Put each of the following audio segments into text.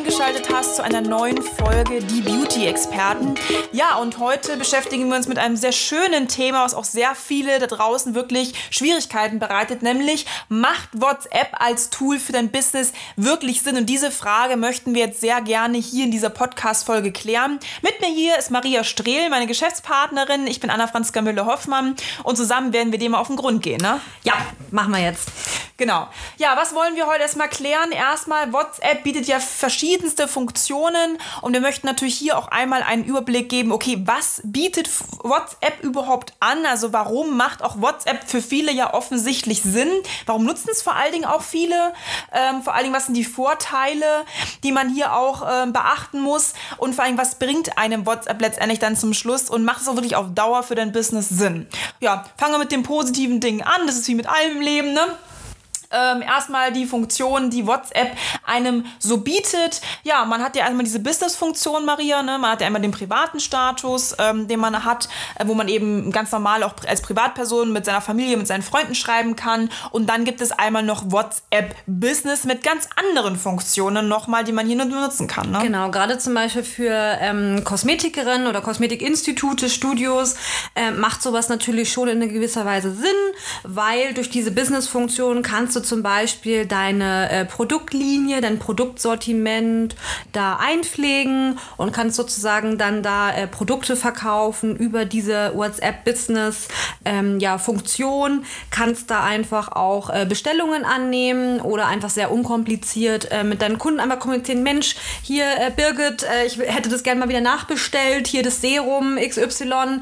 Eingeschaltet hast zu einer neuen Folge Die Beauty-Experten. Ja, und heute beschäftigen wir uns mit einem sehr schönen Thema, was auch sehr viele da draußen wirklich Schwierigkeiten bereitet, nämlich macht WhatsApp als Tool für dein Business wirklich Sinn? Und diese Frage möchten wir jetzt sehr gerne hier in dieser Podcast-Folge klären. Mit mir hier ist Maria Strehl, meine Geschäftspartnerin. Ich bin Anna-Franziska Müller-Hoffmann und zusammen werden wir dem auf den Grund gehen, ne? Ja, machen wir jetzt. Genau. Ja, was wollen wir heute erstmal klären? Erstmal, WhatsApp bietet ja verschiedenste Funktionen und wir möchten natürlich hier auch einmal einen Überblick geben, okay, was bietet WhatsApp überhaupt an? Also warum macht auch WhatsApp für viele ja offensichtlich Sinn? Warum nutzen es vor allen Dingen auch viele? Ähm, vor allen Dingen, was sind die Vorteile, die man hier auch ähm, beachten muss? Und vor allem, was bringt einem WhatsApp letztendlich dann zum Schluss und macht es auch wirklich auf Dauer für dein Business Sinn? Ja, fangen wir mit den positiven Dingen an. Das ist wie mit allem im Leben, ne? Ähm, erstmal die Funktion, die WhatsApp einem so bietet. Ja, man hat ja einmal diese Business-Funktion, Maria, ne? man hat ja einmal den privaten Status, ähm, den man hat, äh, wo man eben ganz normal auch als Privatperson mit seiner Familie, mit seinen Freunden schreiben kann. Und dann gibt es einmal noch WhatsApp Business mit ganz anderen Funktionen nochmal, die man hier nur benutzen kann. Ne? Genau, gerade zum Beispiel für ähm, Kosmetikerinnen oder Kosmetikinstitute, Studios äh, macht sowas natürlich schon in gewisser Weise Sinn, weil durch diese Business-Funktion kannst du zum Beispiel deine äh, Produktlinie, dein Produktsortiment da einpflegen und kannst sozusagen dann da äh, Produkte verkaufen über diese WhatsApp-Business ähm, ja, Funktion. Kannst da einfach auch äh, Bestellungen annehmen oder einfach sehr unkompliziert äh, mit deinen Kunden einfach kommunizieren. Mensch, hier äh, Birgit, äh, ich hätte das gerne mal wieder nachbestellt. Hier das Serum XY,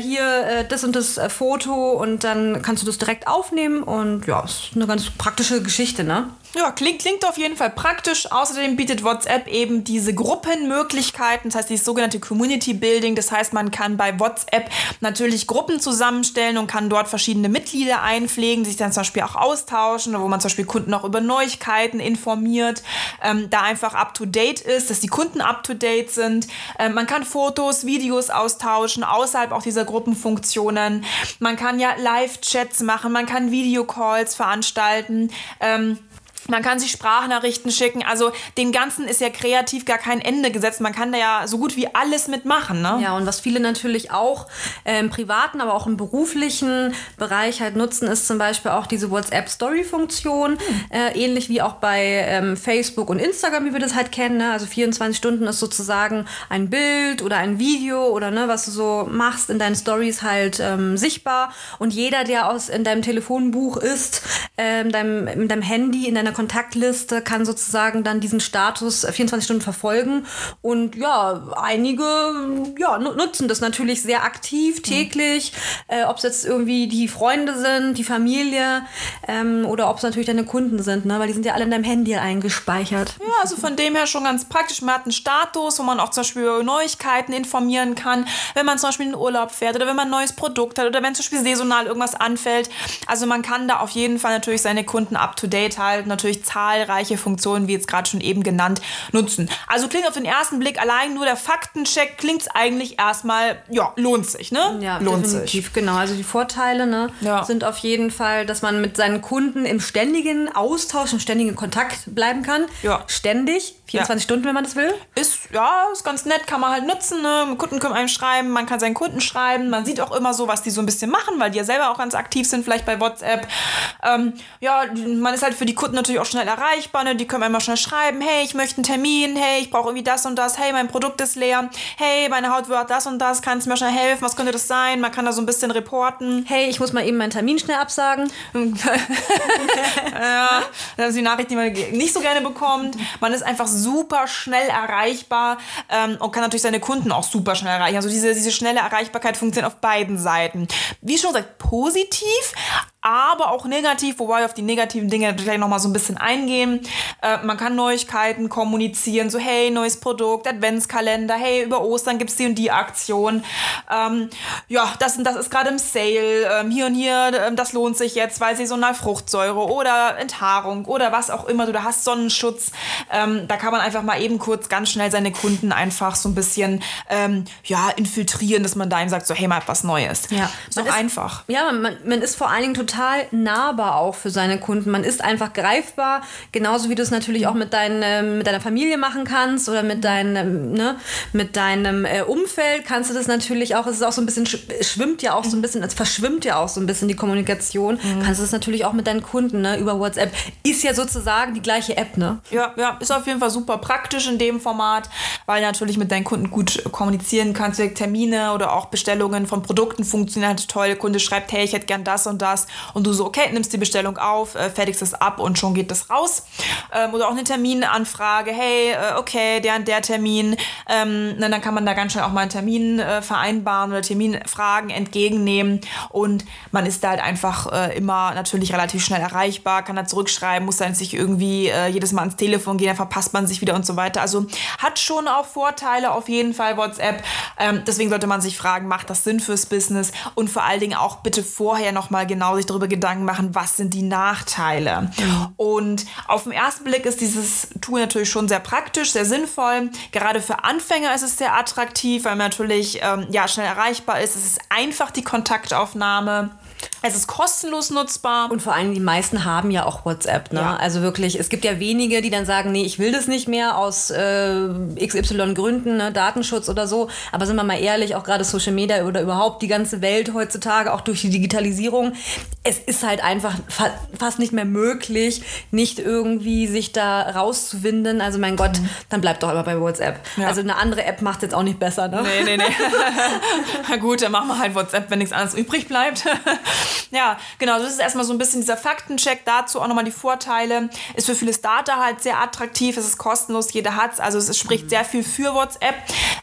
hier das und das Foto und dann kannst du das direkt aufnehmen und ja, ist eine ganz praktische Geschichte, ne? Ja, klingt, klingt auf jeden Fall praktisch. Außerdem bietet WhatsApp eben diese Gruppenmöglichkeiten, das heißt die sogenannte Community Building. Das heißt, man kann bei WhatsApp natürlich Gruppen zusammenstellen und kann dort verschiedene Mitglieder einpflegen, sich dann zum Beispiel auch austauschen, wo man zum Beispiel Kunden auch über Neuigkeiten informiert, ähm, da einfach up to date ist, dass die Kunden up to date sind. Ähm, man kann Fotos, Videos austauschen, außerhalb auch dieser Gruppenfunktionen. Man kann ja Live-Chats machen, man kann Videocalls veranstalten. Ähm, man kann sich Sprachnachrichten schicken. Also dem Ganzen ist ja kreativ gar kein Ende gesetzt. Man kann da ja so gut wie alles mitmachen. Ne? Ja, und was viele natürlich auch äh, im privaten, aber auch im beruflichen Bereich halt nutzen, ist zum Beispiel auch diese WhatsApp-Story-Funktion. Hm. Äh, ähnlich wie auch bei ähm, Facebook und Instagram, wie wir das halt kennen. Ne? Also 24 Stunden ist sozusagen ein Bild oder ein Video oder ne, was du so machst in deinen Stories halt ähm, sichtbar. Und jeder, der aus in deinem Telefonbuch ist, äh, in, deinem, in deinem Handy, in deiner deiner Kontaktliste, kann sozusagen dann diesen Status 24 Stunden verfolgen. Und ja, einige ja, nutzen das natürlich sehr aktiv, mhm. täglich. Mhm. Äh, ob es jetzt irgendwie die Freunde sind, die Familie ähm, oder ob es natürlich deine Kunden sind, ne? weil die sind ja alle in deinem Handy eingespeichert. Ja, also von dem her schon ganz praktisch. Man hat einen Status, wo man auch zum Beispiel über Neuigkeiten informieren kann, wenn man zum Beispiel in den Urlaub fährt oder wenn man ein neues Produkt hat oder wenn zum Beispiel saisonal irgendwas anfällt. Also man kann da auf jeden Fall natürlich seine Kunden up to date halten natürlich zahlreiche Funktionen, wie jetzt gerade schon eben genannt, nutzen. Also klingt auf den ersten Blick allein nur der Faktencheck, klingt es eigentlich erstmal, ja, lohnt sich, ne? Ja, lohnt definitiv, sich. genau. Also die Vorteile ne, ja. sind auf jeden Fall, dass man mit seinen Kunden im ständigen Austausch, im ständigen Kontakt bleiben kann. Ja. Ständig, 24 ja. Stunden, wenn man das will. Ist, ja, ist ganz nett, kann man halt nutzen. Ne? Kunden können einem schreiben, man kann seinen Kunden schreiben. Man sieht auch immer so, was die so ein bisschen machen, weil die ja selber auch ganz aktiv sind, vielleicht bei WhatsApp. Ähm, ja, man ist halt für die Kunden natürlich auch schnell erreichbar. Ne? Die können einmal schnell schreiben, hey, ich möchte einen Termin, hey, ich brauche irgendwie das und das, hey, mein Produkt ist leer, hey, meine Haut wird das und das, kannst du mir schnell helfen, was könnte das sein? Man kann da so ein bisschen reporten. Hey, ich muss mal eben meinen Termin schnell absagen. ja, das ist die Nachricht, die man nicht so gerne bekommt. Man ist einfach super schnell erreichbar ähm, und kann natürlich seine Kunden auch super schnell erreichen. Also diese, diese schnelle Erreichbarkeit funktioniert auf beiden Seiten. Wie schon gesagt, positiv, aber auch negativ, wobei wir auf die negativen Dinge gleich nochmal so ein bisschen eingehen. Äh, man kann Neuigkeiten kommunizieren, so hey, neues Produkt, Adventskalender, hey, über Ostern gibt es die und die Aktion. Ähm, ja, das und das ist gerade im Sale, ähm, hier und hier, ähm, das lohnt sich jetzt, weil saisonal Fruchtsäure oder Enthaarung oder was auch immer du da hast, Sonnenschutz. Ähm, da kann man einfach mal eben kurz ganz schnell seine Kunden einfach so ein bisschen ähm, ja, infiltrieren, dass man da ihm sagt, so hey, mal was Neues. Ja, so einfach. Ja, man, man ist vor allen Dingen total nahbar auch für seine Kunden. Man ist einfach greifbar, genauso wie du es natürlich auch mit, dein, ähm, mit deiner Familie machen kannst oder mit deinem, ne, mit deinem äh, Umfeld kannst du das natürlich auch. Es ist auch so ein bisschen, schwimmt ja auch so ein bisschen, es verschwimmt ja auch so ein bisschen die Kommunikation. Mhm. Kannst du das natürlich auch mit deinen Kunden ne, über WhatsApp. Ist ja sozusagen die gleiche App, ne? Ja, ja, ist auf jeden Fall super praktisch in dem Format, weil natürlich mit deinen Kunden gut kommunizieren kannst. Termine oder auch Bestellungen von Produkten funktionieren halt toll. Der Kunde schreibt, hey, ich hätte gern das und das. Und du so, okay, nimmst die Bestellung auf, äh, fertigst es ab und schon geht das raus. Ähm, oder auch eine Terminanfrage, hey, äh, okay, der und der Termin. Ähm, dann kann man da ganz schnell auch mal einen Termin äh, vereinbaren oder Terminfragen entgegennehmen. Und man ist da halt einfach äh, immer natürlich relativ schnell erreichbar, kann da zurückschreiben, muss dann sich irgendwie äh, jedes Mal ans Telefon gehen, dann verpasst man sich wieder und so weiter. Also hat schon auch Vorteile auf jeden Fall WhatsApp. Ähm, deswegen sollte man sich fragen, macht das Sinn fürs Business? Und vor allen Dingen auch bitte vorher nochmal genau sich darüber Gedanken machen, was sind die Nachteile. Mhm. Und auf den ersten Blick ist dieses Tool natürlich schon sehr praktisch, sehr sinnvoll. Gerade für Anfänger ist es sehr attraktiv, weil man natürlich ähm, ja, schnell erreichbar ist. Es ist einfach die Kontaktaufnahme. Es ist kostenlos nutzbar. Und vor allem die meisten haben ja auch WhatsApp. Ne? Ja. Also wirklich, es gibt ja wenige, die dann sagen, nee, ich will das nicht mehr aus äh, XY Gründen, ne? Datenschutz oder so. Aber sind wir mal ehrlich, auch gerade Social Media oder überhaupt die ganze Welt heutzutage, auch durch die Digitalisierung, es ist halt einfach fa fast nicht mehr möglich, nicht irgendwie sich da rauszuwinden. Also mein Gott, mhm. dann bleibt doch immer bei WhatsApp. Ja. Also eine andere App macht es jetzt auch nicht besser. Ne? Nee, nee, nee. Na gut, dann machen wir halt WhatsApp, wenn nichts anderes übrig bleibt. Ja, genau, das ist erstmal so ein bisschen dieser Faktencheck dazu, auch nochmal die Vorteile. Ist für viele Starter halt sehr attraktiv, es ist kostenlos, jeder hat es, also es spricht mhm. sehr viel für WhatsApp.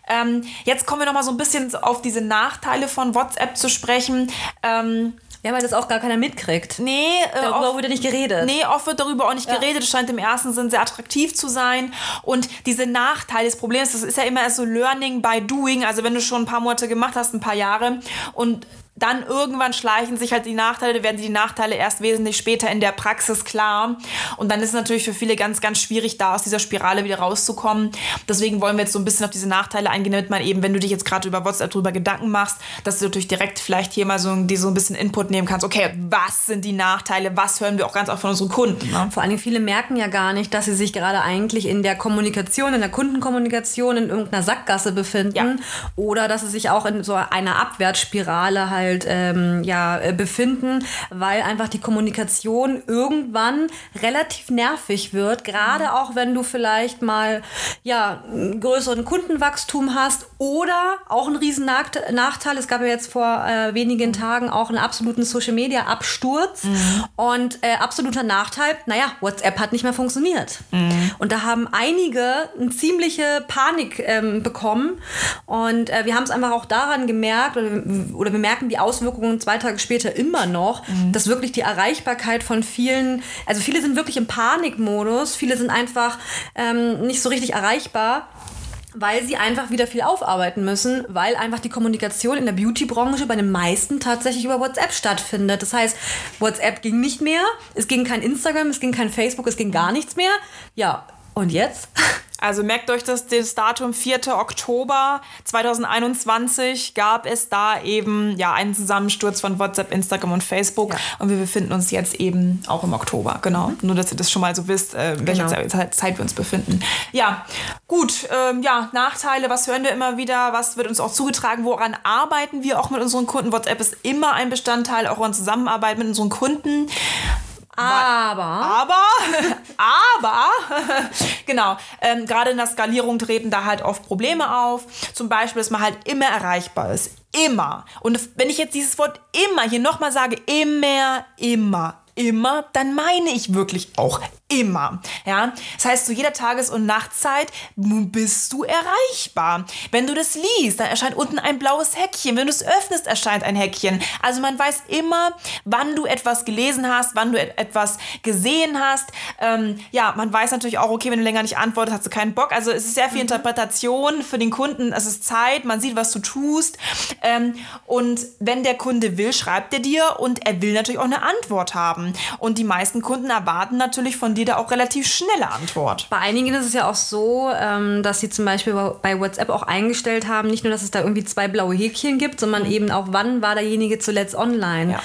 Ähm, jetzt kommen wir nochmal so ein bisschen auf diese Nachteile von WhatsApp zu sprechen. Ähm, ja, weil das auch gar keiner mitkriegt. Nee, äh, darüber oft, wurde nicht geredet. Nee, oft wird darüber auch nicht ja. geredet. Es scheint im ersten Sinn sehr attraktiv zu sein. Und diese Nachteile, das Problem ist, das ist ja immer erst so Learning by Doing. Also wenn du schon ein paar Monate gemacht hast, ein paar Jahre und dann irgendwann schleichen sich halt die Nachteile, werden die Nachteile erst wesentlich später in der Praxis klar. Und dann ist es natürlich für viele ganz, ganz schwierig, da aus dieser Spirale wieder rauszukommen. Deswegen wollen wir jetzt so ein bisschen auf diese Nachteile eingehen, damit man eben, wenn du dich jetzt gerade über WhatsApp drüber Gedanken machst, dass du natürlich direkt vielleicht hier mal so, die so ein bisschen Input nehmen kannst. Okay, was sind die Nachteile? Was hören wir auch ganz oft von unseren Kunden? Ne? Vor allen Dingen viele merken ja gar nicht, dass sie sich gerade eigentlich in der Kommunikation, in der Kundenkommunikation in irgendeiner Sackgasse befinden ja. oder dass sie sich auch in so einer Abwärtsspirale halt halt ähm, ja, äh, befinden, weil einfach die Kommunikation irgendwann relativ nervig wird, gerade mhm. auch wenn du vielleicht mal ja, einen größeren Kundenwachstum hast oder auch ein riesen Nachteil. Es gab ja jetzt vor äh, wenigen Tagen auch einen absoluten Social Media Absturz mhm. und äh, absoluter Nachteil, naja, WhatsApp hat nicht mehr funktioniert. Mhm. Und da haben einige eine ziemliche Panik ähm, bekommen und äh, wir haben es einfach auch daran gemerkt oder, oder wir merken die die Auswirkungen zwei Tage später immer noch, mhm. dass wirklich die Erreichbarkeit von vielen, also viele sind wirklich im Panikmodus, viele sind einfach ähm, nicht so richtig erreichbar weil sie einfach wieder viel aufarbeiten müssen, weil einfach die Kommunikation in der Beauty-Branche bei den meisten tatsächlich über WhatsApp stattfindet. Das heißt, WhatsApp ging nicht mehr, es ging kein Instagram, es ging kein Facebook, es ging gar nichts mehr. Ja, und jetzt? Also merkt euch das, das Datum 4. Oktober 2021 gab es da eben ja einen Zusammensturz von WhatsApp, Instagram und Facebook ja. und wir befinden uns jetzt eben auch im Oktober, genau. Mhm. Nur, dass ihr das schon mal so wisst, äh, in welcher genau. Zeit, Zeit, wir uns befinden. Ja, gut, ähm, ja, Nachteile, was hören wir immer wieder, was wird uns auch zugetragen, woran arbeiten wir auch mit unseren Kunden? WhatsApp ist immer ein Bestandteil auch in Zusammenarbeit mit unseren Kunden. Aber. Aber, aber, genau, ähm, gerade in der Skalierung treten da halt oft Probleme auf. Zum Beispiel, dass man halt immer erreichbar ist. Immer. Und wenn ich jetzt dieses Wort immer hier nochmal sage, immer, immer, immer, dann meine ich wirklich auch immer. Ja, das heißt, zu jeder Tages- und Nachtzeit bist du erreichbar. Wenn du das liest, dann erscheint unten ein blaues Häkchen. Wenn du es öffnest, erscheint ein Häkchen. Also man weiß immer, wann du etwas gelesen hast, wann du etwas gesehen hast. Ähm, ja, man weiß natürlich auch, okay, wenn du länger nicht antwortest, hast du keinen Bock. Also es ist sehr viel mhm. Interpretation für den Kunden. Es ist Zeit, man sieht, was du tust. Ähm, und wenn der Kunde will, schreibt er dir und er will natürlich auch eine Antwort haben. Und die meisten Kunden erwarten natürlich von dir da auch relativ schnelle Antwort. Bei einigen ist es ja auch so, ähm, dass sie zum Beispiel bei WhatsApp auch eingestellt haben, nicht nur, dass es da irgendwie zwei blaue Häkchen gibt, sondern eben auch, wann war derjenige zuletzt online. Ja.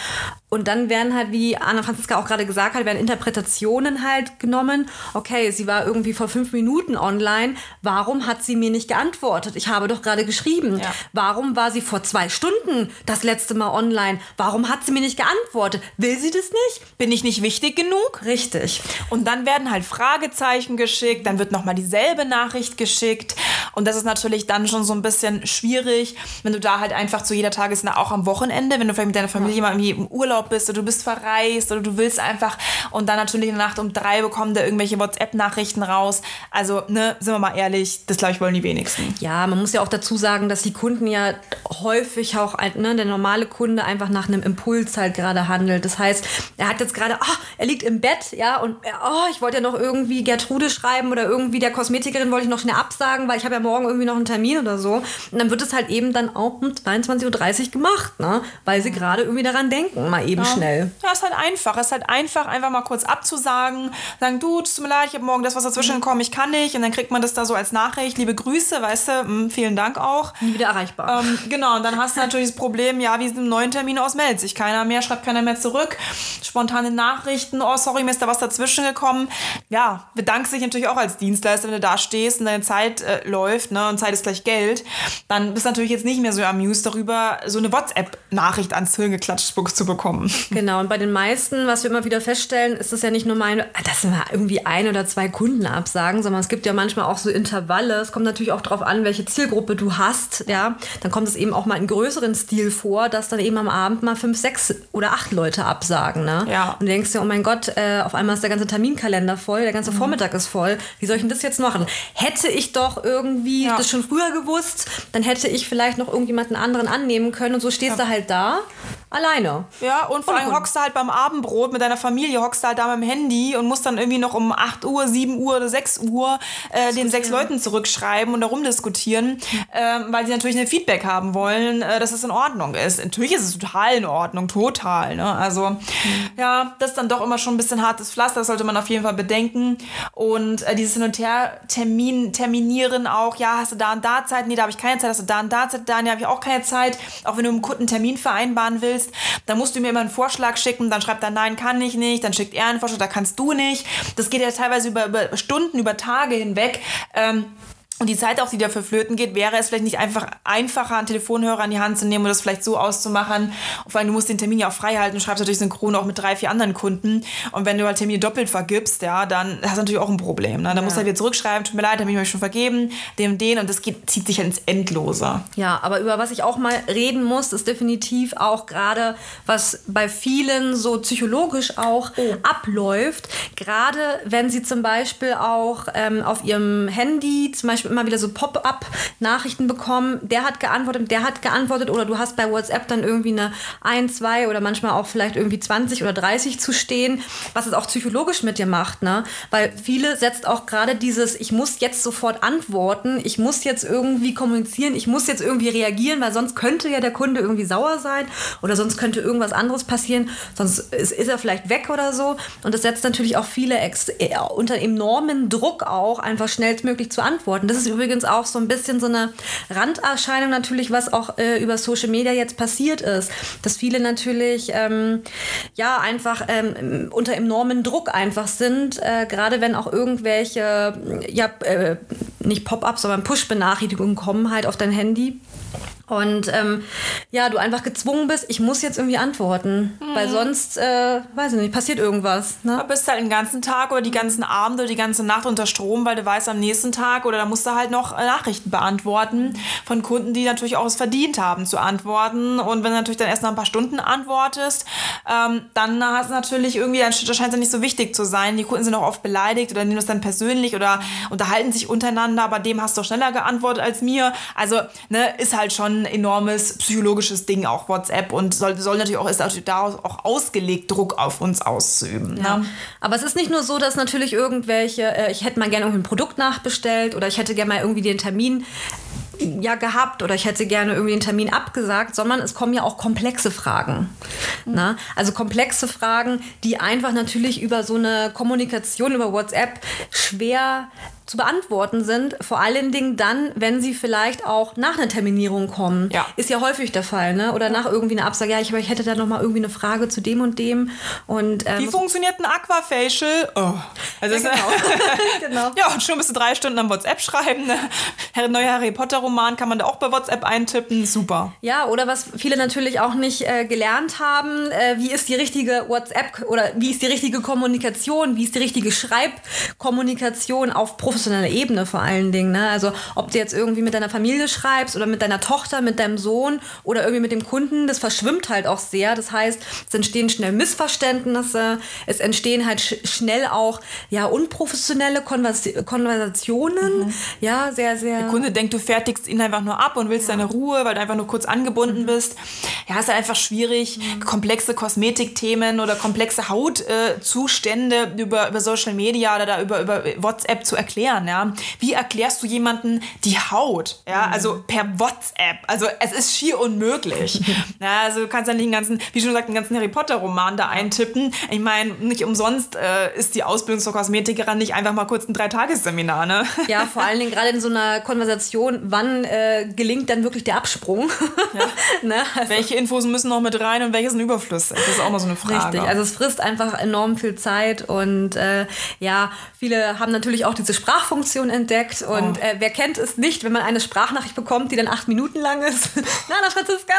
Und dann werden halt, wie Anna Franziska auch gerade gesagt hat, werden Interpretationen halt genommen. Okay, sie war irgendwie vor fünf Minuten online. Warum hat sie mir nicht geantwortet? Ich habe doch gerade geschrieben. Ja. Warum war sie vor zwei Stunden das letzte Mal online? Warum hat sie mir nicht geantwortet? Will sie das nicht? Bin ich nicht wichtig genug? Richtig. Und dann werden halt Fragezeichen geschickt. Dann wird nochmal dieselbe Nachricht geschickt. Und das ist natürlich dann schon so ein bisschen schwierig, wenn du da halt einfach zu jeder Tages, auch am Wochenende, wenn du vielleicht mit deiner Familie ja. mal im Urlaub Urlaub bist oder du bist verreist oder du willst einfach und dann natürlich in der Nacht um drei bekommen da irgendwelche WhatsApp-Nachrichten raus. Also, ne, sind wir mal ehrlich, das glaube ich wollen die wenigsten. Ja, man muss ja auch dazu sagen, dass die Kunden ja häufig auch, ne, der normale Kunde einfach nach einem Impuls halt gerade handelt. Das heißt, er hat jetzt gerade, oh, er liegt im Bett, ja, und oh, ich wollte ja noch irgendwie Gertrude schreiben oder irgendwie der Kosmetikerin wollte ich noch schnell absagen, weil ich habe ja morgen irgendwie noch einen Termin oder so. Und dann wird es halt eben dann auch um 22.30 Uhr gemacht, ne? Weil sie gerade irgendwie daran denken, mal eben eben ja. schnell. Ja, ist halt einfach. Es ist halt einfach, einfach mal kurz abzusagen, sagen, du, tut mir leid, ich habe morgen das, was dazwischen mhm. gekommen, ich kann nicht. Und dann kriegt man das da so als Nachricht, liebe Grüße, weißt du, mh, hm, vielen Dank auch. Nie wieder erreichbar. Ähm, genau, und dann hast du natürlich das Problem, ja, wie sind neuen Termin aus, meldet sich keiner mehr, schreibt keiner mehr zurück. Spontane Nachrichten, oh, sorry, mir ist da was dazwischen gekommen. Ja, bedankst dich natürlich auch als Dienstleister, wenn du da stehst und deine Zeit äh, läuft, ne, und Zeit ist gleich Geld. Dann bist du natürlich jetzt nicht mehr so amused darüber, so eine WhatsApp-Nachricht ans Hirn geklatscht zu bekommen. Genau, und bei den meisten, was wir immer wieder feststellen, ist es ja nicht nur meine, dass wir irgendwie ein oder zwei Kunden absagen, sondern es gibt ja manchmal auch so Intervalle. Es kommt natürlich auch darauf an, welche Zielgruppe du hast. Ja, dann kommt es eben auch mal in größeren Stil vor, dass dann eben am Abend mal fünf, sechs oder acht Leute absagen. Ne? Ja. Und du denkst dir, oh mein Gott, äh, auf einmal ist der ganze Terminkalender voll, der ganze mhm. Vormittag ist voll. Wie soll ich denn das jetzt machen? Hätte ich doch irgendwie ja. das schon früher gewusst, dann hätte ich vielleicht noch irgendjemanden anderen annehmen können und so stehst ja. du halt da alleine. Ja, und vor allem hockst du halt beim Abendbrot mit deiner Familie, hockst du halt da mit dem Handy und musst dann irgendwie noch um 8 Uhr, 7 Uhr oder 6 Uhr äh, den sechs Leuten zurückschreiben und darum diskutieren, äh, weil sie natürlich ein Feedback haben wollen, äh, dass es in Ordnung ist. Natürlich ist es total in Ordnung, total. Ne? Also mhm. ja, das ist dann doch immer schon ein bisschen hartes Pflaster, das sollte man auf jeden Fall bedenken. Und äh, dieses Hin und Her Termin, terminieren auch, ja, hast du da und da Zeit? Nee, da habe ich keine Zeit. Hast du da und da Zeit? Da nee, habe ich auch keine Zeit. Auch wenn du einen Kunden Termin vereinbaren willst, dann musst du mir immer einen Vorschlag schicken, dann schreibt er, nein, kann ich nicht, dann schickt er einen Vorschlag, da kannst du nicht. Das geht ja teilweise über, über Stunden, über Tage hinweg. Ähm, und die Zeit auch, die dafür flöten geht, wäre es vielleicht nicht einfach einfacher, einen Telefonhörer in die Hand zu nehmen und das vielleicht so auszumachen. Vor allem, du musst den Termin ja auch frei halten. Du schreibst natürlich synchron auch mit drei, vier anderen Kunden. Und wenn du halt Termine doppelt vergibst, ja, dann hast du natürlich auch ein Problem. Ne? Dann ja. musst du halt wieder zurückschreiben, tut mir leid, habe ich euch schon vergeben, dem, den. Und das geht, zieht sich halt ins Endlose. Ja, aber über was ich auch mal reden muss, ist definitiv auch gerade, was bei vielen so psychologisch auch oh. abläuft. Gerade wenn sie zum Beispiel auch ähm, auf ihrem Handy zum Beispiel immer wieder so Pop-up-Nachrichten bekommen. Der hat geantwortet, der hat geantwortet oder du hast bei WhatsApp dann irgendwie eine 1, 2 oder manchmal auch vielleicht irgendwie 20 oder 30 zu stehen, was es auch psychologisch mit dir macht, ne? Weil viele setzt auch gerade dieses, ich muss jetzt sofort antworten, ich muss jetzt irgendwie kommunizieren, ich muss jetzt irgendwie reagieren, weil sonst könnte ja der Kunde irgendwie sauer sein oder sonst könnte irgendwas anderes passieren, sonst ist, ist er vielleicht weg oder so. Und das setzt natürlich auch viele äh, unter enormen Druck auch, einfach schnellstmöglich zu antworten. Das ist übrigens auch so ein bisschen so eine Randerscheinung natürlich, was auch äh, über Social Media jetzt passiert ist. Dass viele natürlich ähm, ja einfach ähm, unter enormen Druck einfach sind, äh, gerade wenn auch irgendwelche, ja, äh, nicht Pop-ups, sondern Push-Benachrichtigungen kommen halt auf dein Handy Und ähm, ja, du einfach gezwungen bist, ich muss jetzt irgendwie antworten, mhm. weil sonst, äh, weiß ich nicht, passiert irgendwas. Ne? Du bist halt den ganzen Tag oder die ganzen Abende oder die ganze Nacht unter Strom, weil du weißt, am nächsten Tag oder da musst du halt noch äh, Nachrichten beantworten von Kunden, die natürlich auch es verdient haben zu antworten. Und wenn du natürlich dann erst nach ein paar Stunden antwortest, ähm, dann hast du natürlich irgendwie, dann scheint es nicht so wichtig zu sein. Die Kunden sind auch oft beleidigt oder nehmen das dann persönlich oder unterhalten sich untereinander, bei dem hast du schneller geantwortet als mir. Also, ne, ist halt schon ein enormes psychologisches Ding, auch WhatsApp und soll, soll natürlich auch, ist natürlich daraus auch ausgelegt, Druck auf uns auszuüben. Ne? Ja. Aber es ist nicht nur so, dass natürlich irgendwelche, äh, ich hätte mal gerne irgendwie ein Produkt nachbestellt oder ich hätte gerne mal irgendwie den Termin ja gehabt oder ich hätte gerne irgendwie den Termin abgesagt, sondern es kommen ja auch komplexe Fragen. Mhm. Na? Also komplexe Fragen, die einfach natürlich über so eine Kommunikation über WhatsApp schwer zu beantworten sind, vor allen Dingen dann, wenn sie vielleicht auch nach einer Terminierung kommen. Ja. Ist ja häufig der Fall, ne? Oder nach irgendwie einer Absage, ja, ich, ich hätte da noch mal irgendwie eine Frage zu dem und dem. Und, ähm, Wie funktioniert ein Aquafacial? Oh. Also ja, genau. genau. ja, und schon bist du drei Stunden am WhatsApp schreiben. Ne? Neuer Harry Potter Roman kann man da auch bei WhatsApp eintippen. Super. Ja, oder was viele natürlich auch nicht äh, gelernt haben, äh, wie ist die richtige WhatsApp oder wie ist die richtige Kommunikation, wie ist die richtige Schreibkommunikation auf professionelle professioneller Ebene vor allen Dingen. Ne? Also ob du jetzt irgendwie mit deiner Familie schreibst oder mit deiner Tochter, mit deinem Sohn oder irgendwie mit dem Kunden, das verschwimmt halt auch sehr. Das heißt, es entstehen schnell Missverständnisse, es entstehen halt sch schnell auch ja unprofessionelle Konvers Konversationen. Mhm. Ja, sehr, sehr. Der Kunde denkt, du fertigst ihn einfach nur ab und willst ja. deine Ruhe, weil du einfach nur kurz angebunden mhm. bist. Ja, ist halt einfach schwierig, mhm. komplexe Kosmetikthemen oder komplexe Hautzustände äh, über, über Social Media oder da über, über WhatsApp zu erklären erklären, ja. Wie erklärst du jemanden die Haut, ja, mhm. also per WhatsApp? Also es ist schier unmöglich. ja, also du kannst ja nicht den ganzen, wie schon gesagt, den ganzen Harry Potter Roman da eintippen. Ich meine, nicht umsonst äh, ist die Ausbildung zur Kosmetikerin nicht einfach mal kurz ein Dreitagesseminar, ne? Ja, vor allen Dingen gerade in so einer Konversation, wann äh, gelingt dann wirklich der Absprung? Ja. ne? also, welche Infos müssen noch mit rein und welche sind Überfluss? Das ist auch mal so eine Frage. Richtig, also es frisst einfach enorm viel Zeit und äh, ja, viele haben natürlich auch diese Sprache Sprachfunktion entdeckt. Und oh. äh, wer kennt es nicht, wenn man eine Sprachnachricht bekommt, die dann acht Minuten lang ist? Na, na, Franziska.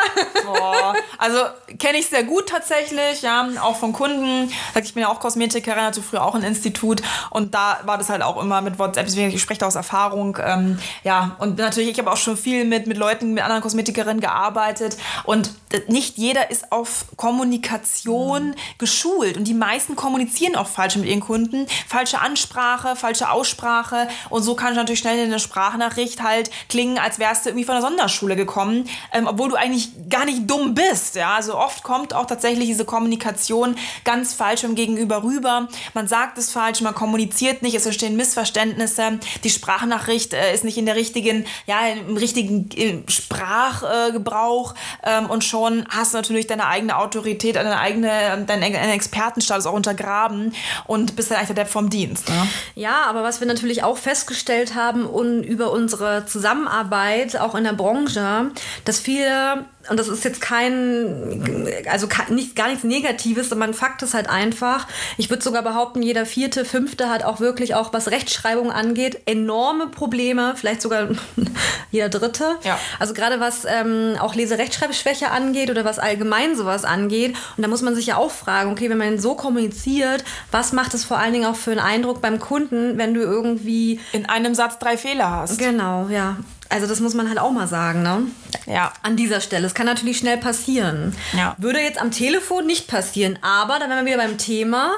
Boah. Also kenne ich sehr gut tatsächlich, ja, auch von Kunden. Ich bin ja auch Kosmetikerin, hatte früher auch ein Institut und da war das halt auch immer mit WhatsApp, deswegen ich spreche da aus Erfahrung. Ähm, ja, und natürlich, ich habe auch schon viel mit, mit Leuten, mit anderen Kosmetikerinnen gearbeitet und nicht jeder ist auf Kommunikation mhm. geschult und die meisten kommunizieren auch falsch mit ihren Kunden. Falsche Ansprache, falsche Aussprache und so kann es natürlich schnell in eine Sprachnachricht halt klingen, als wärst du irgendwie von der Sonderschule gekommen, ähm, obwohl du eigentlich gar nicht dumm bist. Ja, also oft kommt auch tatsächlich diese Kommunikation ganz falsch im Gegenüber rüber. Man sagt es falsch, man kommuniziert nicht, es entstehen Missverständnisse. Die Sprachnachricht äh, ist nicht in der richtigen, ja, im richtigen äh, Sprachgebrauch äh, ähm, und schon hast du natürlich deine eigene Autorität, deine eigene, deinen, deinen Expertenstatus auch untergraben und bist dann eigentlich der Depp vom Dienst. Ne? Ja, aber was wir natürlich auch festgestellt haben und über unsere Zusammenarbeit auch in der Branche, dass viele und das ist jetzt kein, also nicht, gar nichts Negatives, sondern Fakt ist halt einfach, ich würde sogar behaupten, jeder vierte, fünfte hat auch wirklich auch, was Rechtschreibung angeht, enorme Probleme, vielleicht sogar jeder dritte. Ja. Also gerade was ähm, auch Leserechtschreibschwäche angeht oder was allgemein sowas angeht. Und da muss man sich ja auch fragen, okay, wenn man so kommuniziert, was macht es vor allen Dingen auch für einen Eindruck beim Kunden, wenn du irgendwie... In einem Satz drei Fehler hast. Genau, ja. Also das muss man halt auch mal sagen, ne? Ja. An dieser Stelle. Es kann natürlich schnell passieren. Ja. Würde jetzt am Telefon nicht passieren, aber dann wären wir wieder beim Thema.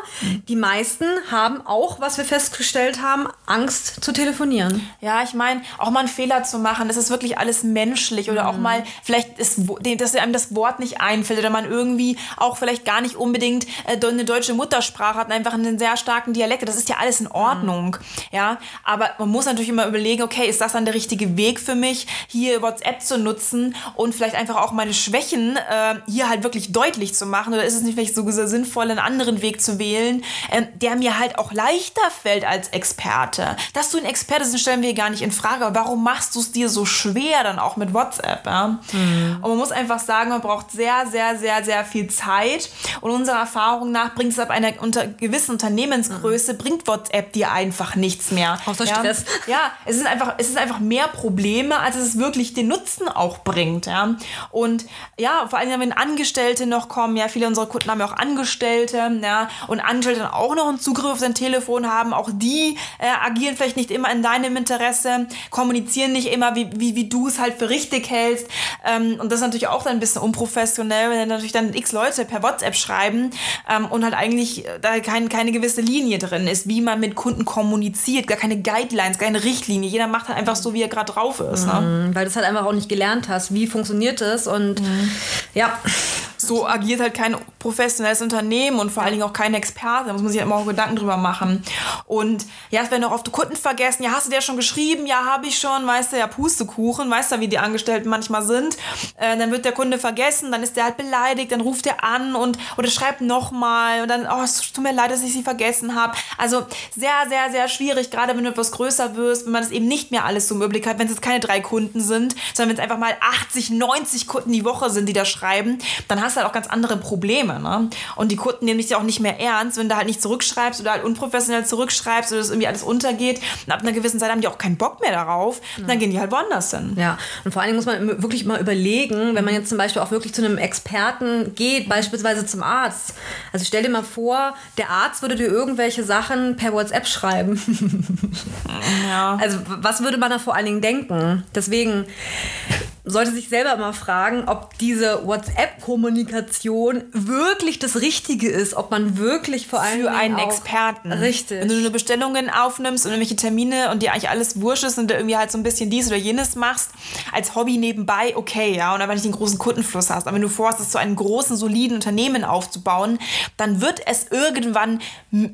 Die meisten haben auch, was wir festgestellt haben, Angst zu telefonieren. Ja, ich meine, auch mal einen Fehler zu machen, das ist wirklich alles menschlich. Oder mhm. auch mal, vielleicht, ist, dass einem das Wort nicht einfällt oder man irgendwie auch vielleicht gar nicht unbedingt äh, eine deutsche Muttersprache hat und einfach einen sehr starken Dialekt. Das ist ja alles in Ordnung. Mhm. Ja, aber man muss natürlich immer überlegen, okay, ist das dann der richtige Weg für mich, hier WhatsApp zu nutzen und vielleicht einfach auch meine Schwächen äh, hier halt wirklich deutlich zu machen? Oder ist es nicht vielleicht so sinnvoll, einen anderen Weg zu wählen, äh, der mir halt auch leichter fällt als Experte? Dass du ein Experte bist, stellen wir gar nicht in Frage. Aber warum machst du es dir so schwer dann auch mit WhatsApp? Ja? Mhm. Und man muss einfach sagen, man braucht sehr, sehr, sehr, sehr viel Zeit. Und unserer Erfahrung nach bringt es ab einer unter gewissen Unternehmensgröße, mhm. bringt WhatsApp dir einfach nichts mehr. Außer ja? Stress. Ja, es ist einfach, es ist einfach mehr Problem Probleme, als es wirklich den Nutzen auch bringt. Ja? Und ja, vor allem, wenn Angestellte noch kommen, ja, viele unserer Kunden haben ja auch Angestellte, ja, und Angestellte dann auch noch einen Zugriff auf sein Telefon haben, auch die äh, agieren vielleicht nicht immer in deinem Interesse, kommunizieren nicht immer, wie, wie, wie du es halt für richtig hältst. Ähm, und das ist natürlich auch dann ein bisschen unprofessionell, wenn natürlich dann x Leute per WhatsApp schreiben ähm, und halt eigentlich äh, da kein, keine gewisse Linie drin ist, wie man mit Kunden kommuniziert, gar keine Guidelines, keine Richtlinie. Jeder macht halt einfach so, wie er gerade drauf ist. Ne? Mhm, weil du es halt einfach auch nicht gelernt hast, wie funktioniert das und mhm. ja so agiert halt kein professionelles Unternehmen und vor allen Dingen auch kein Experte. Da muss man sich halt immer auch Gedanken drüber machen. Und ja, es werden auch oft Kunden vergessen. Ja, hast du dir schon geschrieben? Ja, habe ich schon. Weißt du, ja, Pustekuchen. Weißt du, wie die Angestellten manchmal sind. Äh, dann wird der Kunde vergessen, dann ist der halt beleidigt, dann ruft er an und oder schreibt nochmal und dann, oh, es tut mir leid, dass ich sie vergessen habe. Also sehr, sehr, sehr schwierig, gerade wenn du etwas größer wirst, wenn man das eben nicht mehr alles so im Überblick hat, wenn es jetzt keine drei Kunden sind, sondern wenn es einfach mal 80, 90 Kunden die Woche sind, die da schreiben, dann hast du halt auch ganz andere Probleme. Ne? Und die Kunden nehmen dich ja auch nicht mehr ernst, wenn du halt nicht zurückschreibst oder halt unprofessionell zurückschreibst oder das irgendwie alles untergeht. Und ab einer gewissen Zeit haben die auch keinen Bock mehr darauf. Ja. Dann gehen die halt woanders hin. Ja, und vor allen Dingen muss man wirklich mal überlegen, wenn man jetzt zum Beispiel auch wirklich zu einem Experten geht, beispielsweise zum Arzt. Also stell dir mal vor, der Arzt würde dir irgendwelche Sachen per WhatsApp schreiben. ja. Also was würde man da vor allen Dingen denken? Deswegen sollte sich selber immer fragen, ob diese WhatsApp-Kommunikation wirklich das Richtige ist, ob man wirklich vor allem für einen Experten. Richtig. Wenn du nur Bestellungen aufnimmst und irgendwelche Termine und dir eigentlich alles wurscht ist und du irgendwie halt so ein bisschen dies oder jenes machst, als Hobby nebenbei, okay, ja, und aber nicht den großen Kundenfluss hast. Aber wenn du vorhast, es zu einem großen, soliden Unternehmen aufzubauen, dann wird es irgendwann,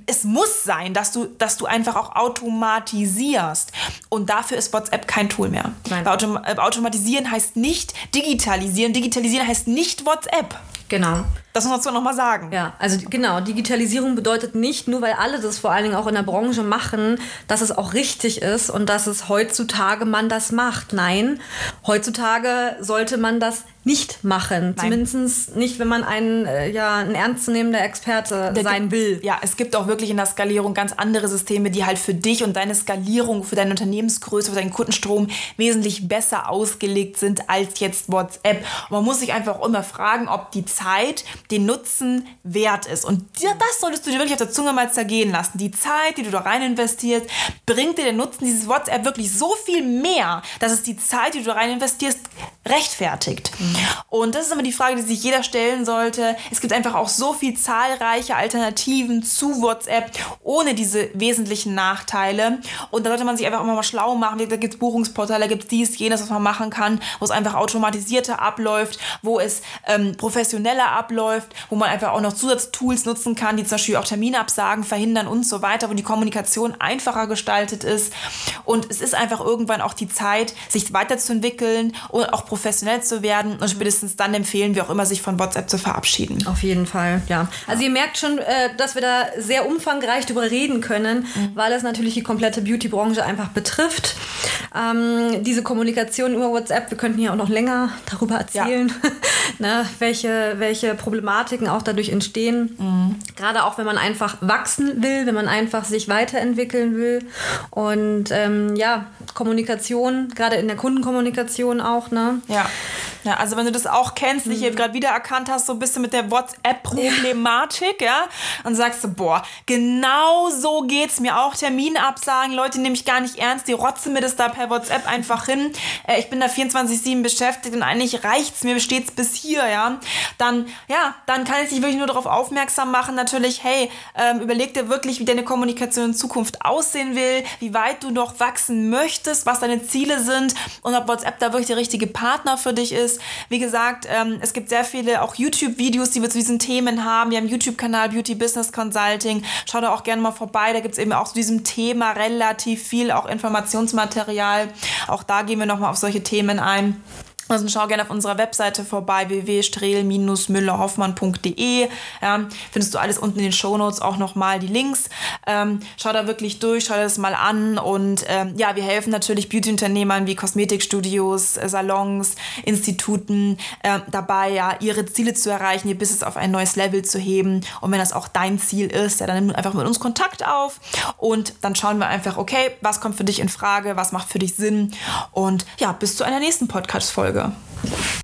es muss sein, dass du, dass du einfach auch automatisierst. Und dafür ist WhatsApp kein Tool mehr. Nein. Weil Autom äh, automatisieren heißt heißt nicht digitalisieren. Digitalisieren heißt nicht WhatsApp. Genau. Das muss man noch mal sagen. Ja, also genau, Digitalisierung bedeutet nicht, nur weil alle das vor allen Dingen auch in der Branche machen, dass es auch richtig ist und dass es heutzutage man das macht. Nein, heutzutage sollte man das nicht machen. Nein. Zumindest nicht, wenn man ein, äh, ja, ein ernstzunehmender Experte der sein will. Ja, es gibt auch wirklich in der Skalierung ganz andere Systeme, die halt für dich und deine Skalierung, für deine Unternehmensgröße, für deinen Kundenstrom wesentlich besser ausgelegt sind als jetzt WhatsApp. Und man muss sich einfach auch immer fragen, ob die Zeit den Nutzen wert ist. Und das solltest du dir wirklich auf der Zunge mal zergehen lassen. Die Zeit, die du da rein investierst, bringt dir den Nutzen dieses WhatsApp wirklich so viel mehr, dass es die Zeit, die du da rein investierst, rechtfertigt. Und das ist immer die Frage, die sich jeder stellen sollte. Es gibt einfach auch so viel zahlreiche Alternativen zu WhatsApp ohne diese wesentlichen Nachteile. Und da sollte man sich einfach immer mal schlau machen. Da gibt es Buchungsportale, da gibt es dies, jenes, was man machen kann, wo es einfach automatisierter abläuft, wo es ähm, professioneller abläuft, wo man einfach auch noch Zusatztools nutzen kann, die zum Beispiel auch Terminabsagen verhindern und so weiter, wo die Kommunikation einfacher gestaltet ist. Und es ist einfach irgendwann auch die Zeit, sich weiterzuentwickeln und auch professionell zu werden. Und spätestens dann empfehlen wir auch immer, sich von WhatsApp zu verabschieden. Auf jeden Fall, ja. Also ihr merkt schon, äh, dass wir da sehr umfangreich drüber reden können, mhm. weil es natürlich die komplette Beauty-Branche einfach betrifft. Ähm, diese Kommunikation über WhatsApp, wir könnten hier auch noch länger darüber erzählen, ja. ne, welche, welche Problematiken auch dadurch entstehen. Mhm. Gerade auch, wenn man einfach wachsen will, wenn man einfach sich weiterentwickeln will. Und ähm, ja, Kommunikation, gerade in der Kundenkommunikation auch, ne? Ja. Ja, also wenn du das auch kennst, dich mhm. gerade wiedererkannt hast, so ein bisschen mit der WhatsApp-Problematik, ja. ja, und sagst du, boah, genau so geht's mir auch. Terminabsagen, Leute nehme ich gar nicht ernst, die rotzen mir das da per WhatsApp einfach hin. Äh, ich bin da 24-7 beschäftigt und eigentlich reicht's mir stets bis hier, ja. Dann, ja, dann kann ich dich wirklich nur darauf aufmerksam machen, natürlich, hey, ähm, überleg dir wirklich, wie deine Kommunikation in Zukunft aussehen will, wie weit du noch wachsen möchtest, was deine Ziele sind und ob WhatsApp da wirklich der richtige Partner für dich ist ist. Wie gesagt, ähm, es gibt sehr viele auch YouTube-Videos, die wir zu diesen Themen haben. Wir haben YouTube-Kanal Beauty Business Consulting. Schau da auch gerne mal vorbei. Da gibt es eben auch zu diesem Thema relativ viel auch Informationsmaterial. Auch da gehen wir nochmal auf solche Themen ein. Also schau gerne auf unserer Webseite vorbei, www.strehl-müllerhoffmann.de. Ja, findest du alles unten in den Shownotes auch nochmal die Links. Ähm, schau da wirklich durch, schau das mal an. Und ähm, ja, wir helfen natürlich Beauty-Unternehmern wie Kosmetikstudios, Salons, Instituten äh, dabei, ja, ihre Ziele zu erreichen, ihr Business auf ein neues Level zu heben. Und wenn das auch dein Ziel ist, ja, dann nimm einfach mit uns Kontakt auf und dann schauen wir einfach, okay, was kommt für dich in Frage, was macht für dich Sinn. Und ja, bis zu einer nächsten Podcast-Folge. dzīvo.